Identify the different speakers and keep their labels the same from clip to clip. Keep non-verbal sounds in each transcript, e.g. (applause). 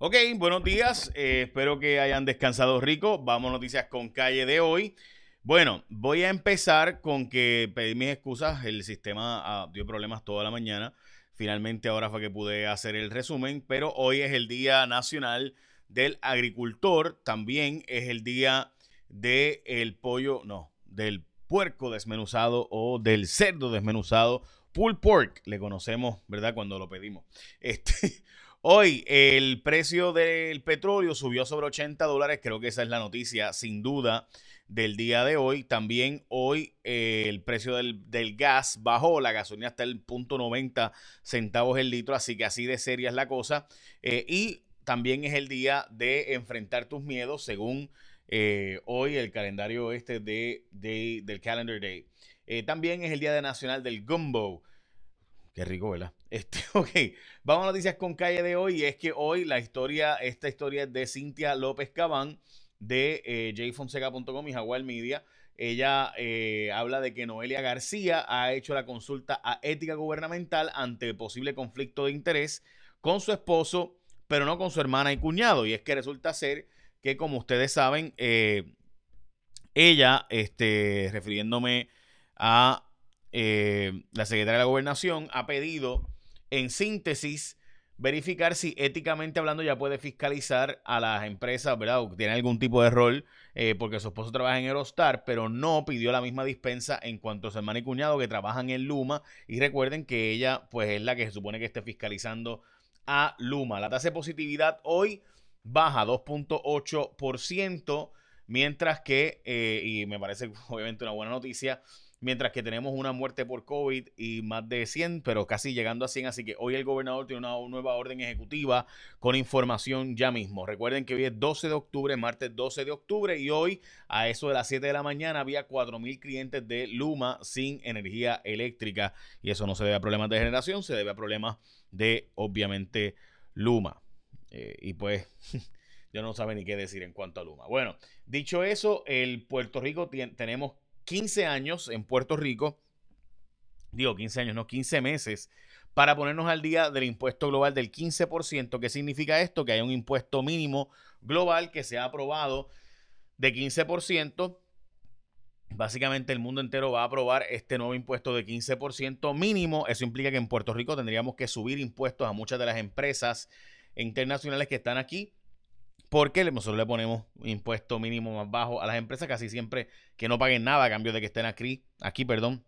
Speaker 1: Ok, buenos días. eh, espero que hayan descansado rico. Vamos a noticias con calle de hoy. Bueno, voy a empezar con que pedí mis excusas. El sistema ah, dio problemas toda la mañana. Finalmente ahora fue que pude hacer el resumen, pero hoy es el Día Nacional del Agricultor. También es el día del pollo, no, del puerco desmenuzado o del cerdo desmenuzado. Pulled pork, le conocemos, ¿verdad? Cuando lo pedimos. Este, hoy el precio del petróleo subió sobre 80 dólares. Creo que esa es la noticia, sin duda, del día de hoy. También hoy eh, el precio del, gas bajó. La gasolina está el punto 90 centavos el litro. Así que así de seria es la cosa. Eh, y también es el día de enfrentar tus miedos, según eh, hoy el calendario este de, de- del Calendar Day. También es el día de nacional del gumbo. Qué rico, ¿verdad? (laughs) Este, ok, vamos a noticias con calle de hoy. Y es que hoy la historia, esta historia es de Cintia López Cabán de eh, jfonseca.com y Jaguar Media. Ella eh, habla de que Noelia García ha hecho la consulta a ética gubernamental ante posible conflicto de interés con su esposo, pero no con su hermana y cuñado. Y es que resulta ser que, como ustedes saben, eh, ella, este, refiriéndome a eh, la secretaria de la gobernación, ha pedido, en síntesis, verificar si éticamente hablando ya puede fiscalizar a las empresas, ¿verdad? O tiene algún tipo de rol, eh, porque su esposo trabaja en Eurostar, pero no pidió la misma dispensa en cuanto a su hermano y cuñado que trabajan en Luma. Y recuerden que ella, pues, es la que se supone que esté fiscalizando a Luma. La tasa de positividad hoy baja 2.8%, mientras que, eh, y me parece (laughs) obviamente una buena noticia, mientras que tenemos una muerte por COVID y más de 100, pero casi llegando a 100, así que hoy el gobernador tiene una nueva orden ejecutiva con información ya mismo. Recuerden que hoy es 12 de octubre, martes 12 de octubre, y hoy a eso de las 7 de la mañana había 4.000 clientes de Luma sin energía eléctrica, y eso no se debe a problemas de generación, se debe a problemas de, obviamente, Luma. Eh, y pues... (laughs) Yo no sabe ni qué decir en cuanto a Luma. Bueno, dicho eso, el Puerto Rico tien- tenemos 15 años en Puerto Rico, digo 15 años, no 15 meses, para ponernos al día del impuesto global del 15%. ¿Qué significa esto? Que hay un impuesto mínimo global que se ha aprobado de 15%. Básicamente el mundo entero va a aprobar este nuevo impuesto de 15% mínimo. Eso implica que en Puerto Rico tendríamos que subir impuestos a muchas de las empresas internacionales que están aquí porque nosotros le ponemos impuesto mínimo más bajo a las empresas casi siempre que no paguen nada a cambio de que estén aquí, aquí, perdón,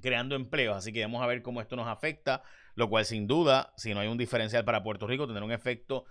Speaker 1: creando empleos. Así que vamos a ver cómo esto nos afecta, lo cual sin duda, si no hay un diferencial para Puerto Rico, tendrá un efecto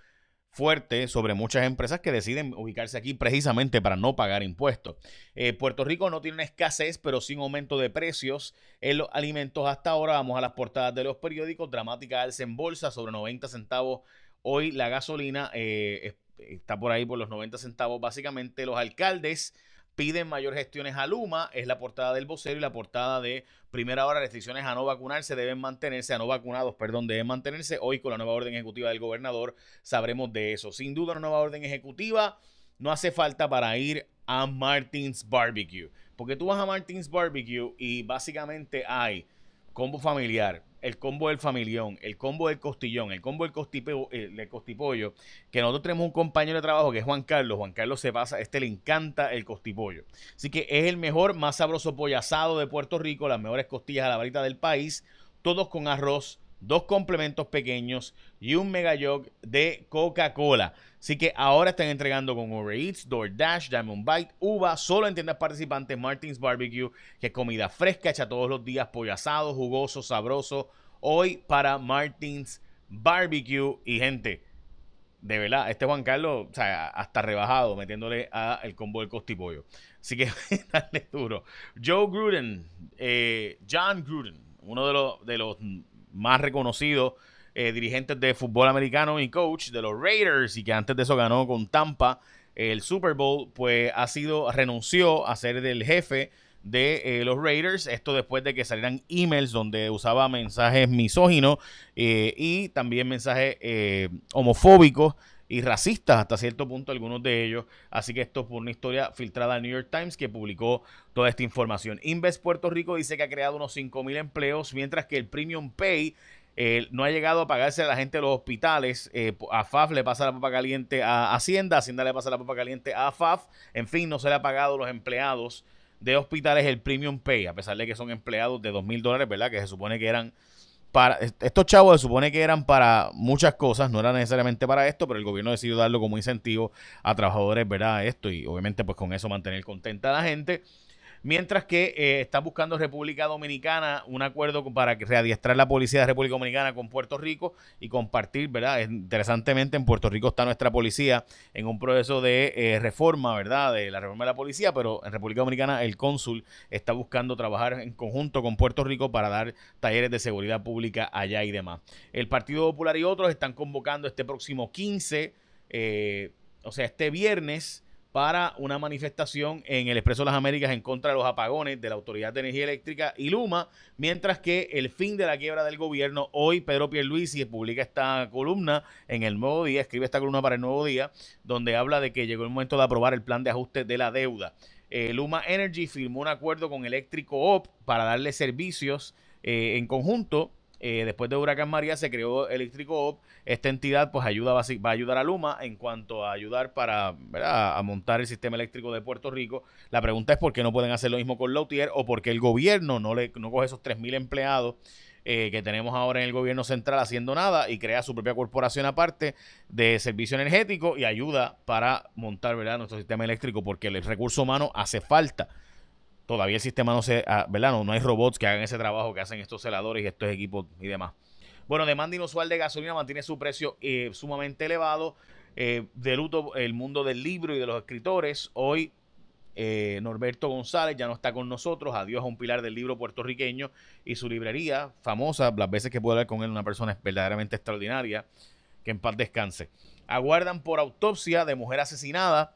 Speaker 1: fuerte sobre muchas empresas que deciden ubicarse aquí precisamente para no pagar impuestos. Eh, Puerto Rico no tiene una escasez, pero sin aumento de precios en los alimentos hasta ahora. Vamos a las portadas de los periódicos. Dramática alza en bolsa sobre 90 centavos. Hoy la gasolina eh, está por ahí por los 90 centavos. Básicamente los alcaldes piden mayor gestiones a Luma, es la portada del vocero y la portada de primera hora, restricciones a no vacunarse deben mantenerse, a no vacunados, perdón, deben mantenerse. Hoy con la nueva orden ejecutiva del gobernador sabremos de eso. Sin duda una nueva orden ejecutiva no hace falta para ir a Martins Barbecue, porque tú vas a Martins Barbecue y básicamente hay combo familiar, el combo del familión, el combo del costillón, el combo eh, del costipollo, que nosotros tenemos un compañero de trabajo que es Juan Carlos. Juan Carlos se pasa, este le encanta el costipollo. Así que es el mejor, más sabroso pollo asado de Puerto Rico, las mejores costillas a la varita del país, todos con arroz, dos complementos pequeños y un mega jug de Coca-Cola. Así que ahora están entregando con Uber Eats, DoorDash, Diamond Bite, Uva, solo en tiendas participantes, Martins Barbecue, que es comida fresca, hecha todos los días, pollo asado, jugoso, sabroso. Hoy para Martins Barbecue y gente, de verdad, este Juan Carlos, o sea, hasta rebajado, metiéndole a el combo del costipollo. Así que (laughs) dale duro. Joe Gruden, eh, John Gruden, uno de los más reconocidos eh, dirigentes de fútbol americano y coach de los Raiders y que antes de eso ganó con Tampa el Super Bowl, pues ha sido, renunció a ser del jefe de eh, los Raiders. Esto después de que salieran emails donde usaba mensajes misóginos eh, y también mensajes eh, homofóbicos y racistas hasta cierto punto algunos de ellos. Así que esto fue una historia filtrada al New York Times que publicó toda esta información. Invest Puerto Rico dice que ha creado unos 5.000 empleos, mientras que el Premium Pay no ha llegado a pagarse a la gente de los hospitales. a FAF le pasa la papa caliente a Hacienda, Hacienda le pasa la papa caliente a FAF. En fin, no se le ha pagado a los empleados de hospitales el premium pay, a pesar de que son empleados de dos mil dólares, ¿verdad? Que se supone que eran Estos chavos se supone que eran para muchas cosas, no era necesariamente para esto, pero el gobierno decidió darlo como incentivo a trabajadores, ¿verdad? Esto y obviamente, pues con eso mantener contenta a la gente. Mientras que eh, está buscando República Dominicana un acuerdo para readiestrar la policía de República Dominicana con Puerto Rico y compartir, ¿verdad? Interesantemente, en Puerto Rico está nuestra policía en un proceso de eh, reforma, ¿verdad? De la reforma de la policía, pero en República Dominicana el cónsul está buscando trabajar en conjunto con Puerto Rico para dar talleres de seguridad pública allá y demás. El Partido Popular y otros están convocando este próximo 15, eh, o sea, este viernes para una manifestación en el Expreso de las Américas en contra de los apagones de la Autoridad de Energía Eléctrica y Luma, mientras que el fin de la quiebra del gobierno, hoy Pedro Pierluisi publica esta columna en el Nuevo Día, escribe esta columna para el Nuevo Día, donde habla de que llegó el momento de aprobar el plan de ajuste de la deuda. Eh, Luma Energy firmó un acuerdo con Eléctrico OP para darle servicios eh, en conjunto eh, después de Huracán María se creó Eléctrico OP. Esta entidad pues ayuda, va a ayudar a Luma en cuanto a ayudar para a montar el sistema eléctrico de Puerto Rico. La pregunta es por qué no pueden hacer lo mismo con Lautier o por qué el gobierno no, le, no coge esos 3.000 empleados eh, que tenemos ahora en el gobierno central haciendo nada y crea su propia corporación aparte de servicio energético y ayuda para montar ¿verdad? nuestro sistema eléctrico porque el recurso humano hace falta todavía el sistema no se, ah, ¿verdad? No, no hay robots que hagan ese trabajo que hacen estos celadores y estos equipos y demás. Bueno, demanda inusual de gasolina mantiene su precio eh, sumamente elevado. Eh, de luto el mundo del libro y de los escritores. Hoy eh, Norberto González ya no está con nosotros. Adiós a un pilar del libro puertorriqueño y su librería famosa. Las veces que puedo hablar con él, una persona verdaderamente extraordinaria. Que en paz descanse. Aguardan por autopsia de mujer asesinada.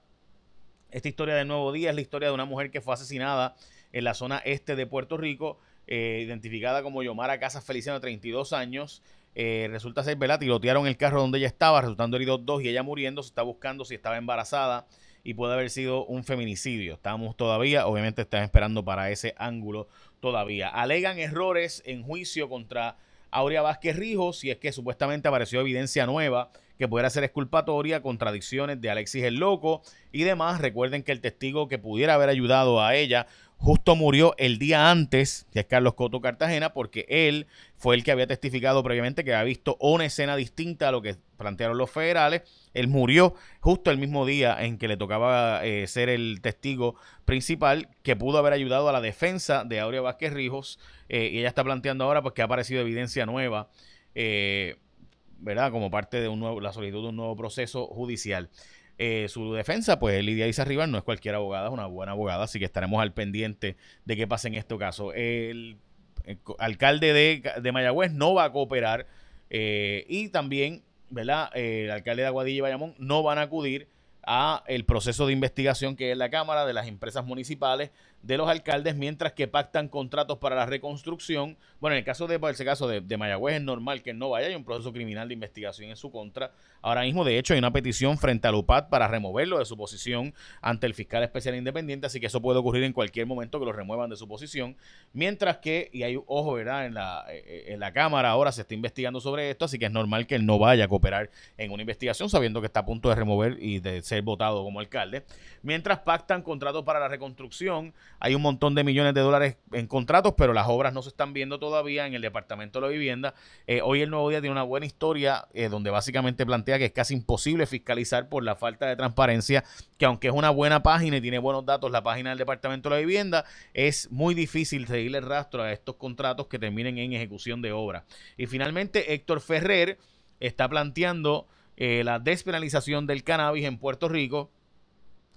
Speaker 1: Esta historia del Nuevo Día es la historia de una mujer que fue asesinada en la zona este de Puerto Rico, eh, identificada como Yomara Casas Feliciano, de 32 años. Eh, resulta ser, ¿verdad? Tirotearon el carro donde ella estaba, resultando heridos dos y ella muriendo. Se está buscando si estaba embarazada y puede haber sido un feminicidio. Estamos todavía, obviamente están esperando para ese ángulo todavía. Alegan errores en juicio contra Aurea Vázquez Rijos si es que supuestamente apareció evidencia nueva que pudiera ser exculpatoria, contradicciones de Alexis el Loco y demás. Recuerden que el testigo que pudiera haber ayudado a ella justo murió el día antes, es Carlos Coto Cartagena, porque él fue el que había testificado previamente que había visto una escena distinta a lo que plantearon los federales. Él murió justo el mismo día en que le tocaba eh, ser el testigo principal, que pudo haber ayudado a la defensa de Aurea Vázquez Rijos. Eh, y ella está planteando ahora pues, que ha aparecido evidencia nueva. Eh, ¿verdad? Como parte de un nuevo, la solicitud de un nuevo proceso judicial. Eh, su defensa, pues Lidia Isa Rivas no es cualquier abogada, es una buena abogada, así que estaremos al pendiente de qué pasa en este caso. El, alcalde de, Mayagüez no va a cooperar eh, y también, ¿verdad? El alcalde de Aguadilla y Bayamón no van a acudir a el proceso de investigación que es la Cámara de las empresas municipales de los alcaldes mientras que pactan contratos para la reconstrucción. Bueno, en el caso de, ese caso de, de, Mayagüez es normal que no vaya, hay un proceso criminal de investigación en su contra. Ahora mismo, de hecho, hay una petición frente a UPAD para removerlo de su posición ante el fiscal especial independiente, así que eso puede ocurrir en cualquier momento que lo remuevan de su posición. Mientras que, y hay ojo, ¿verdad? En la, eh, en la Cámara ahora se está investigando sobre esto, así que es normal que él no vaya a cooperar en una investigación sabiendo que está a punto de remover y de ser votado como alcalde. Mientras pactan contratos para la reconstrucción, hay un montón de millones de dólares en contratos, pero las obras no se están viendo todavía en el Departamento de la Vivienda. Eh, hoy el Nuevo Día tiene una buena historia eh, donde básicamente plantea que es casi imposible fiscalizar por la falta de transparencia, que aunque es una buena página y tiene buenos datos, la página del Departamento de la Vivienda, es muy difícil seguirle rastro a estos contratos que terminen en ejecución de obra. Y finalmente, Héctor Ferrer está planteando eh, la despenalización del cannabis en Puerto Rico.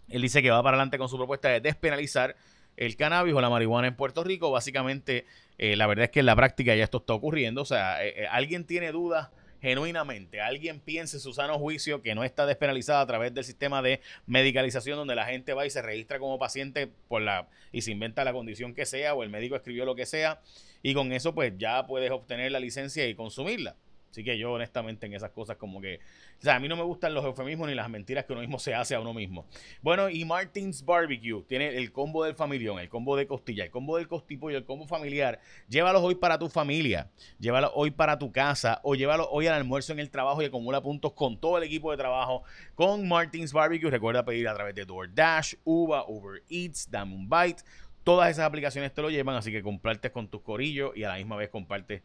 Speaker 1: Él dice que va para adelante con su propuesta de despenalizar el cannabis o la marihuana en Puerto Rico. Básicamente, eh, la verdad es que en la práctica ya esto está ocurriendo. O sea, eh, eh, alguien tiene dudas genuinamente, alguien piense su sano juicio que no está despenalizada a través del sistema de medicalización donde la gente va y se registra como paciente por la y se inventa la condición que sea o el médico escribió lo que sea y con eso pues ya puedes obtener la licencia y consumirla. Así que yo honestamente en esas cosas como que, o sea, a mí no me gustan los eufemismos ni las mentiras que uno mismo (laughs) se hace a uno mismo. Bueno, y Martins Barbecue tiene el combo del familión, el combo de costilla, el combo del y el combo familiar. Llévalos hoy para tu familia, llévalos hoy para tu casa o llévalos hoy al almuerzo en el trabajo y acumula puntos con todo el equipo de trabajo con Martins Barbecue. Recuerda pedir a través de DoorDash, Uber, Uber Eats, Dame un Bite. Todas esas aplicaciones te lo llevan, así que compartes con tus corillos y a la misma vez compartes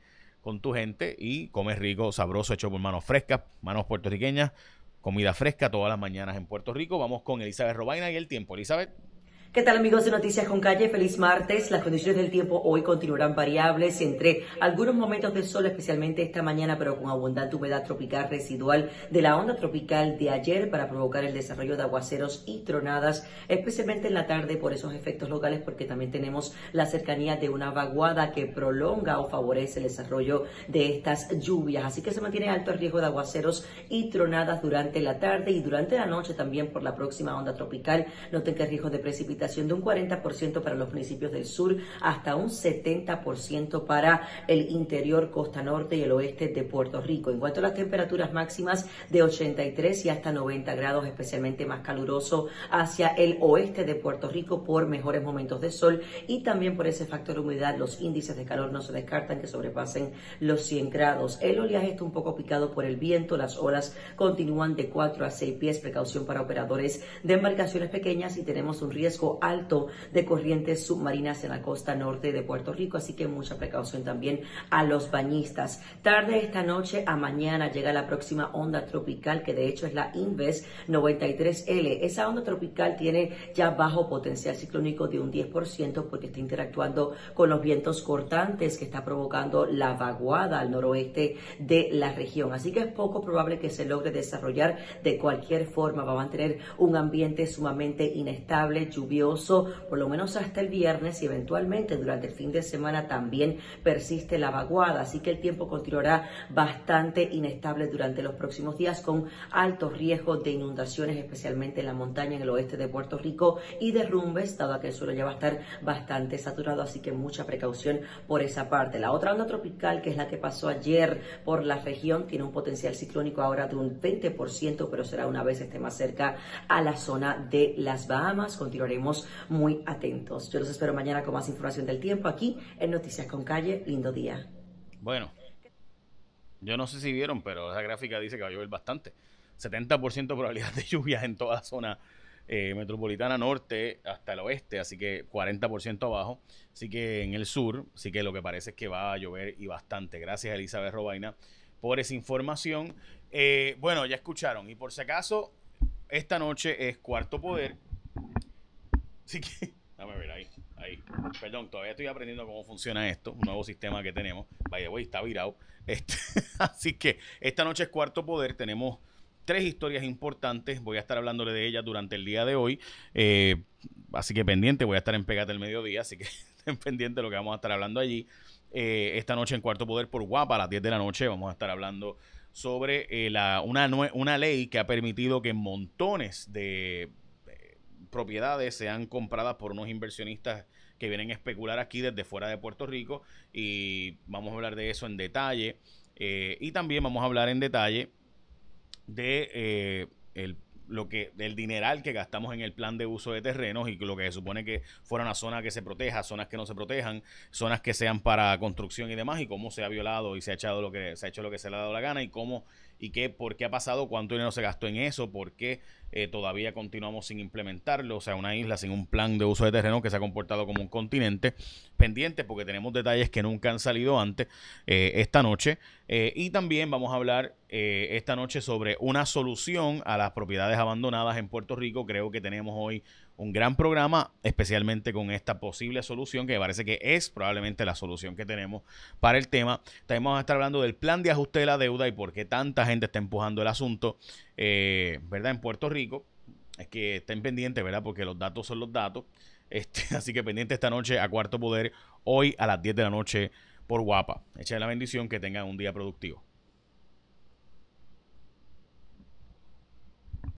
Speaker 1: con tu gente y comes rico, sabroso, hecho por manos frescas, manos puertorriqueñas, comida fresca todas las mañanas en Puerto Rico. Vamos con Elizabeth Robaina y el tiempo. Elizabeth.
Speaker 2: ¿Qué tal amigos de Noticias con Calle? Feliz martes. Las condiciones del tiempo hoy continuarán variables entre algunos momentos de sol, especialmente esta mañana, pero con abundante humedad tropical residual de la onda tropical de ayer para provocar el desarrollo de aguaceros y tronadas, especialmente en la tarde por esos efectos locales, porque también tenemos la cercanía de una vaguada que prolonga o favorece el desarrollo de estas lluvias. Así que se mantiene alto el riesgo de aguaceros y tronadas durante la tarde y durante la noche también por la próxima onda tropical. Noten que el riesgo de de un 40% para los municipios del sur hasta un 70% para el interior, costa norte y el oeste de Puerto Rico. En cuanto a las temperaturas máximas de 83 y hasta 90 grados, especialmente más caluroso hacia el oeste de Puerto Rico por mejores momentos de sol y también por ese factor humedad, los índices de calor no se descartan que sobrepasen los 100 grados. El oleaje está un poco picado por el viento, las olas continúan de 4 a 6 pies, precaución para operadores de embarcaciones pequeñas y tenemos un riesgo alto de corrientes submarinas en la costa norte de Puerto Rico, así que mucha precaución también a los bañistas. Tarde esta noche a mañana llega la próxima onda tropical, que de hecho es la Inves 93L. Esa onda tropical tiene ya bajo potencial ciclónico de un 10% porque está interactuando con los vientos cortantes que está provocando la vaguada al noroeste de la región. Así que es poco probable que se logre desarrollar de cualquier forma. Va a mantener un ambiente sumamente inestable, lluvioso por lo menos hasta el viernes y eventualmente durante el fin de semana también persiste la vaguada, así que el tiempo continuará bastante inestable durante los próximos días con altos riesgos de inundaciones, especialmente en la montaña en el oeste de Puerto Rico y derrumbes, dado que el suelo ya va a estar bastante saturado, así que mucha precaución por esa parte. La otra onda tropical, que es la que pasó ayer por la región, tiene un potencial ciclónico ahora de un 20%, pero será una vez esté más cerca a la zona de las Bahamas. Continuaremos muy atentos. Yo los espero mañana con más información del tiempo aquí en Noticias con Calle. Lindo día.
Speaker 1: Bueno, yo no sé si vieron, pero esa gráfica dice que va a llover bastante. 70% probabilidad de lluvias en toda la zona eh, metropolitana norte hasta el oeste, así que 40% abajo, así que en el sur, así que lo que parece es que va a llover y bastante. Gracias Elizabeth Robaina por esa información. Eh, bueno, ya escucharon, y por si acaso, esta noche es Cuarto Poder Así que, dame ver ahí, ahí. Perdón, todavía estoy aprendiendo cómo funciona esto, un nuevo sistema que tenemos. Vaya, güey, está virado. Este, (laughs) así que esta noche es Cuarto Poder, tenemos tres historias importantes. Voy a estar hablándole de ellas durante el día de hoy. Eh, así que pendiente, voy a estar en Pegate el mediodía, así que (laughs) estén pendientes de lo que vamos a estar hablando allí. Eh, esta noche en Cuarto Poder por Guapa, a las 10 de la noche, vamos a estar hablando sobre eh, la, una, una ley que ha permitido que montones de propiedades sean compradas por unos inversionistas que vienen a especular aquí desde fuera de Puerto Rico y vamos a hablar de eso en detalle eh, y también vamos a hablar en detalle de eh, el lo que del dineral que gastamos en el plan de uso de terrenos y lo que se supone que fuera una zona que se proteja, zonas que no se protejan, zonas que sean para construcción y demás y cómo se ha violado y se ha echado lo que se ha hecho lo que se le ha dado la gana y cómo y qué, por qué ha pasado, cuánto dinero se gastó en eso, por qué eh, todavía continuamos sin implementarlo, o sea, una isla sin un plan de uso de terreno que se ha comportado como un continente pendiente, porque tenemos detalles que nunca han salido antes eh, esta noche. Eh, y también vamos a hablar esta noche sobre una solución a las propiedades abandonadas en Puerto Rico. Creo que tenemos hoy un gran programa, especialmente con esta posible solución, que parece que es probablemente la solución que tenemos para el tema. También vamos a estar hablando del plan de ajuste de la deuda y por qué tanta gente está empujando el asunto, eh, ¿verdad? En Puerto Rico. Es que estén pendientes, ¿verdad? Porque los datos son los datos. Este, (laughs) así que pendiente esta noche a Cuarto Poder, hoy a las 10 de la noche por Guapa. Echen la bendición, que tengan un día productivo.